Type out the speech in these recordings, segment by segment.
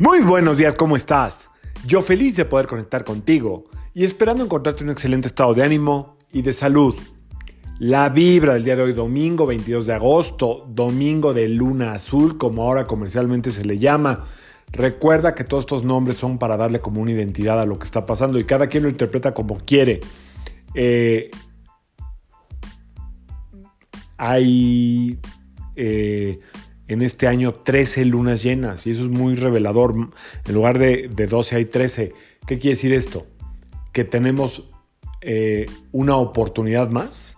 Muy buenos días, ¿cómo estás? Yo feliz de poder conectar contigo y esperando encontrarte un excelente estado de ánimo y de salud. La vibra del día de hoy, domingo 22 de agosto, domingo de luna azul, como ahora comercialmente se le llama. Recuerda que todos estos nombres son para darle como una identidad a lo que está pasando y cada quien lo interpreta como quiere. Eh, hay eh, en este año 13 lunas llenas y eso es muy revelador. En lugar de, 12 hay 13. ¿Qué quiere decir esto? Que tenemos eh, una oportunidad más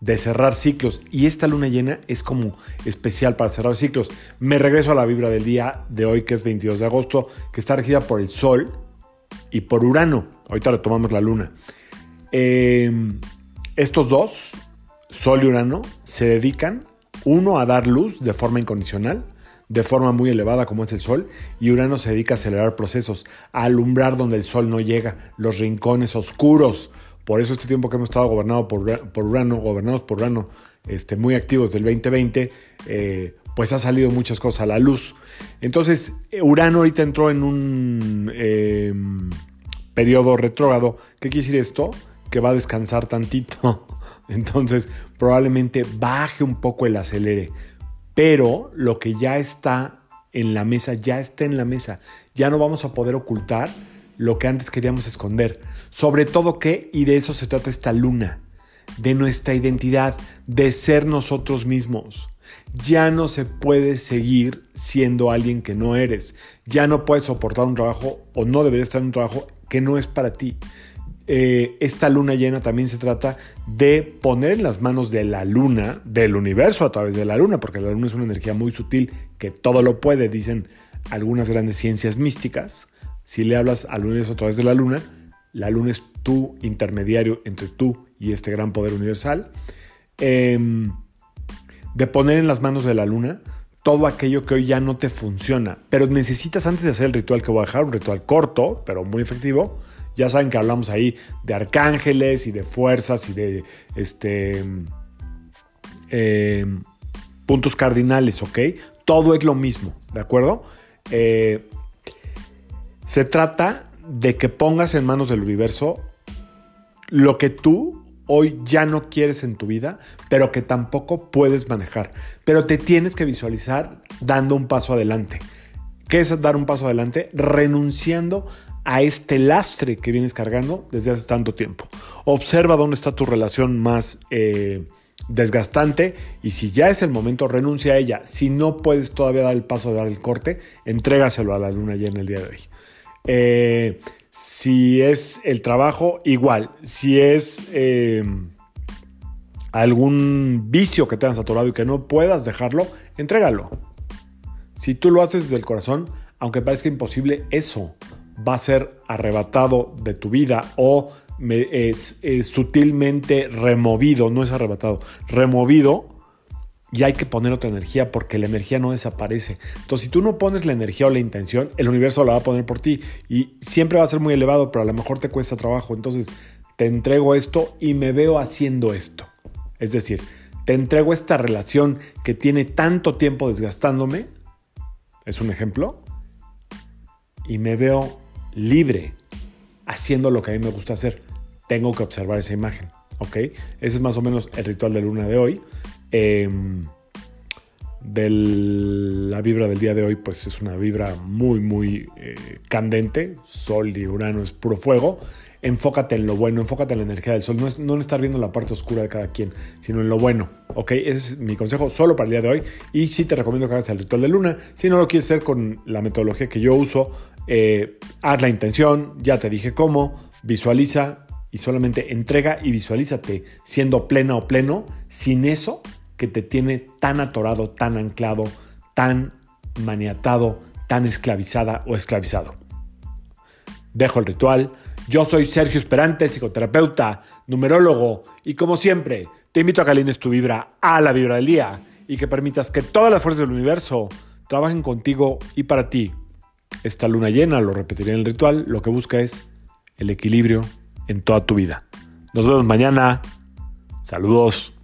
de cerrar ciclos y esta luna llena es como especial para cerrar ciclos. Me regreso a la vibra del día de hoy que es 22 de agosto, que está regida por el Sol y por Urano. Ahorita retomamos la luna. Eh, estos dos, Sol y Urano, se dedican uno, a dar luz de forma incondicional, de forma muy elevada como es el Sol, y Urano se dedica a acelerar procesos, a alumbrar donde el Sol no llega, los rincones oscuros. Por eso este tiempo que hemos estado gobernado por, Urano, gobernados por Urano, este, muy activos del 2020, eh, pues ha salido muchas cosas a la luz. Entonces, Urano ahorita entró en un em, periodo retrógrado. ¿Qué quiere decir esto? Que va a descansar tantito. Entonces probablemente baje un poco el acelere. Pero lo que ya está en la mesa, ya está en la mesa. Ya no vamos a poder ocultar lo que antes queríamos esconder. Sobre todo que, y de eso se trata esta luna, de nuestra identidad, de ser nosotros mismos. Ya no se puede seguir siendo alguien que no eres. Ya no puedes soportar un trabajo o no deberías estar en un trabajo que no es para ti. Eh, esta luna llena también se trata de poner en las manos de la luna, del universo a través de la luna, porque la luna es una energía muy sutil que todo lo puede, dicen algunas grandes ciencias místicas. Si le hablas al universo a través de la luna, la luna es tu intermediario entre tú y este gran poder universal. Em, de poner en las manos de la luna todo aquello que hoy ya no te funciona, pero necesitas antes de hacer el ritual que voy a dejar, un ritual corto, pero muy efectivo, ya saben que hablamos ahí de arcángeles y de fuerzas y de este, eh, puntos cardinales, ¿ok? Todo es lo mismo, ¿de acuerdo? Eh, se trata de que pongas en manos del universo lo que tú hoy ya no quieres en tu vida, pero que tampoco puedes manejar. Pero te tienes que visualizar dando un paso adelante. ¿Qué es dar un paso adelante? Renunciando a este lastre que vienes cargando desde hace tanto tiempo. Observa dónde está tu relación más eh, desgastante y si ya es el momento, renuncia a ella. Si no puedes todavía dar el paso de dar el corte, entrégaselo a la luna ya en el día de hoy. Eh, si es el trabajo, igual. Si es eh, algún vicio que te has atorado y que no puedas dejarlo, entrégalo. Si tú lo haces desde el corazón, aunque parezca imposible, eso va a ser arrebatado de tu vida o es, sutilmente removido, no es arrebatado, removido y hay que poner otra energía porque la energía no desaparece. Entonces, si tú no pones la energía o la intención, el universo la va a poner por ti y siempre va a ser muy elevado, pero a lo mejor te cuesta trabajo. Entonces, te entrego esto y me veo haciendo esto. Es decir, te entrego esta relación que tiene tanto tiempo desgastándome, es un ejemplo, y me veo libre haciendo lo que a mí me gusta hacer. Tengo que observar esa imagen. ¿Ok? Ese es más o menos el ritual de luna de hoy. Em, de la vibra del día de hoy, pues es una vibra muy, muy eh, candente. Sol y Urano es puro fuego enfócate en lo bueno, enfócate en la energía del sol, no, no en estar viendo la parte oscura de cada quien, sino en lo bueno, ¿ok? Ese es mi consejo solo para el día de hoy y sí te recomiendo que hagas el ritual de luna, si no lo quieres hacer con la metodología que yo uso, eh, haz la intención, ya te dije cómo, visualiza y solamente entrega y visualízate siendo plena o pleno, sin eso que te tiene tan atorado, tan anclado, tan maniatado, tan esclavizada o esclavizado. Dejo el ritual, yo soy Sergio Esperante, psicoterapeuta, numerólogo, y como siempre, te invito a que alines tu vibra a la vibra del día y que permitas que todas las fuerzas del universo trabajen contigo y para ti. Esta luna llena, lo repetiré en el ritual, lo que busca es el equilibrio en toda tu vida. Nos vemos mañana. Saludos.